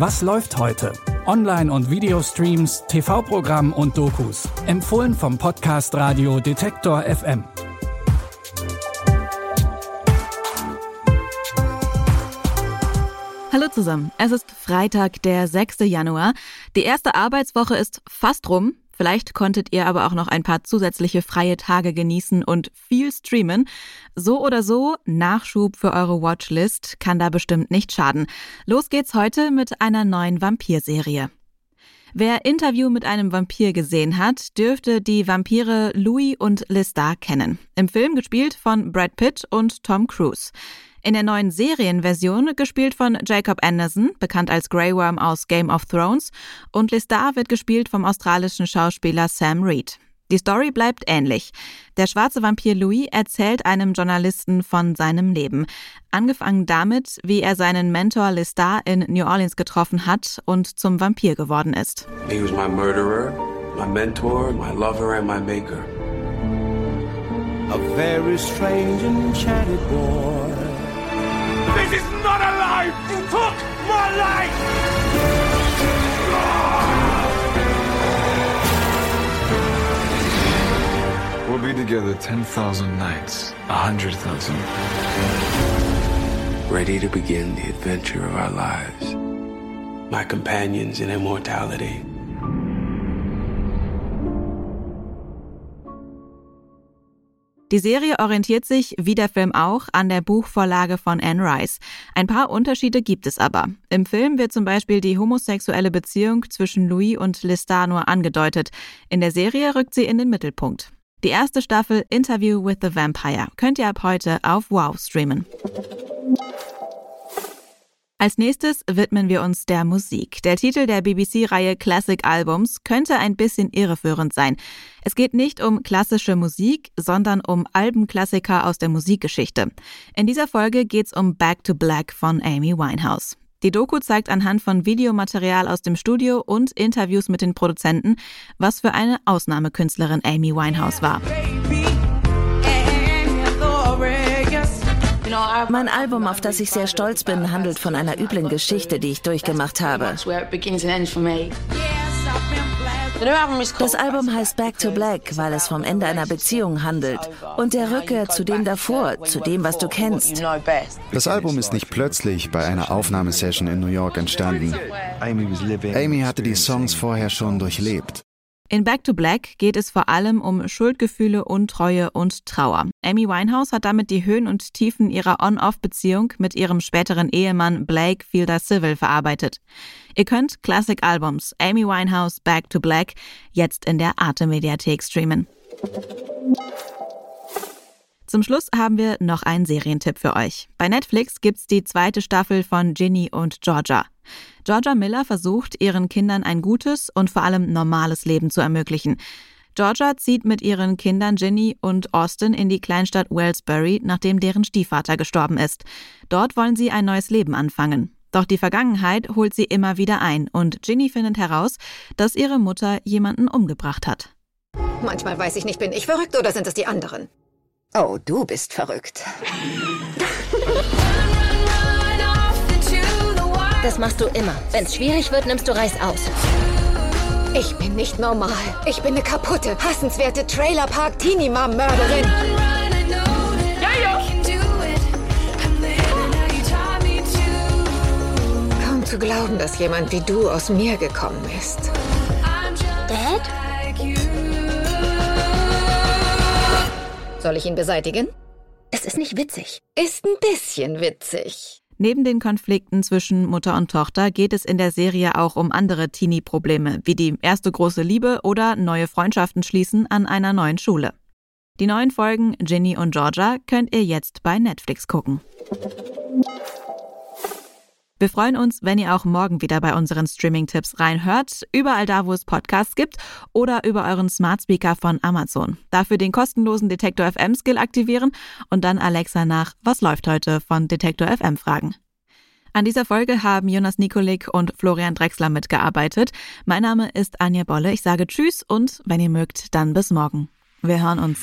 Was läuft heute? Online- und Videostreams, TV-Programm und Dokus. Empfohlen vom Podcast Radio Detektor FM. Hallo zusammen. Es ist Freitag, der 6. Januar. Die erste Arbeitswoche ist fast rum. Vielleicht konntet ihr aber auch noch ein paar zusätzliche freie Tage genießen und viel streamen. So oder so, Nachschub für eure Watchlist kann da bestimmt nicht schaden. Los geht's heute mit einer neuen Vampirserie. Wer Interview mit einem Vampir gesehen hat, dürfte die Vampire Louis und Lestat kennen. Im Film gespielt von Brad Pitt und Tom Cruise. In der neuen Serienversion gespielt von Jacob Anderson, bekannt als Grey Worm aus Game of Thrones, und Lestat wird gespielt vom australischen Schauspieler Sam Reed. Die Story bleibt ähnlich. Der schwarze Vampir Louis erzählt einem Journalisten von seinem Leben. Angefangen damit, wie er seinen Mentor Lestat in New Orleans getroffen hat und zum Vampir geworden ist. He was my murderer, my mentor, my lover and my maker. A very strange enchanted boy. This is not a life! You took my life! We'll be together 10,000 nights, 100,000. Ready to begin the adventure of our lives. My companions in immortality. Die Serie orientiert sich, wie der Film auch, an der Buchvorlage von Anne Rice. Ein paar Unterschiede gibt es aber. Im Film wird zum Beispiel die homosexuelle Beziehung zwischen Louis und Lestat nur angedeutet. In der Serie rückt sie in den Mittelpunkt. Die erste Staffel Interview with the Vampire könnt ihr ab heute auf Wow streamen. Als nächstes widmen wir uns der Musik. Der Titel der BBC-Reihe Classic Albums könnte ein bisschen irreführend sein. Es geht nicht um klassische Musik, sondern um Albenklassiker aus der Musikgeschichte. In dieser Folge geht's um Back to Black von Amy Winehouse. Die Doku zeigt anhand von Videomaterial aus dem Studio und Interviews mit den Produzenten, was für eine Ausnahmekünstlerin Amy Winehouse war. Mein Album, auf das ich sehr stolz bin, handelt von einer üblen Geschichte, die ich durchgemacht habe. Das Album heißt Back to Black, weil es vom Ende einer Beziehung handelt und der Rückkehr zu dem davor, zu dem, was du kennst. Das Album ist nicht plötzlich bei einer Aufnahmesession in New York entstanden. Amy hatte die Songs vorher schon durchlebt. In Back to Black geht es vor allem um Schuldgefühle, Untreue und Trauer. Amy Winehouse hat damit die Höhen und Tiefen ihrer On-Off-Beziehung mit ihrem späteren Ehemann Blake Fielder Civil verarbeitet. Ihr könnt Classic Albums Amy Winehouse Back to Black jetzt in der Arte Mediathek streamen. Zum Schluss haben wir noch einen Serientipp für euch. Bei Netflix gibt's die zweite Staffel von Ginny und Georgia. Georgia Miller versucht, ihren Kindern ein gutes und vor allem normales Leben zu ermöglichen. Georgia zieht mit ihren Kindern Ginny und Austin in die Kleinstadt Wellsbury, nachdem deren Stiefvater gestorben ist. Dort wollen sie ein neues Leben anfangen. Doch die Vergangenheit holt sie immer wieder ein und Ginny findet heraus, dass ihre Mutter jemanden umgebracht hat. Manchmal weiß ich nicht, bin ich verrückt oder sind es die anderen? Oh, du bist verrückt. Das machst du immer. Wenn's schwierig wird, nimmst du Reis aus. Ich bin nicht normal. Ich bin eine kaputte, hassenswerte Trailerpark-Teenie-Mom-Mörderin. Ja, ja! Kaum zu glauben, dass jemand wie du aus mir gekommen ist. Dad? Soll ich ihn beseitigen? Es ist nicht witzig. Ist ein bisschen witzig. Neben den Konflikten zwischen Mutter und Tochter geht es in der Serie auch um andere Teenie-Probleme, wie die erste große Liebe oder neue Freundschaften schließen an einer neuen Schule. Die neuen Folgen Ginny und Georgia könnt ihr jetzt bei Netflix gucken. Wir freuen uns, wenn ihr auch morgen wieder bei unseren Streaming-Tipps reinhört, überall da, wo es Podcasts gibt oder über euren Smart Speaker von Amazon. Dafür den kostenlosen Detektor FM Skill aktivieren und dann Alexa nach Was läuft heute von Detektor FM fragen. An dieser Folge haben Jonas Nikolik und Florian Drexler mitgearbeitet. Mein Name ist Anja Bolle. Ich sage Tschüss und wenn ihr mögt, dann bis morgen. Wir hören uns.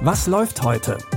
Was läuft heute?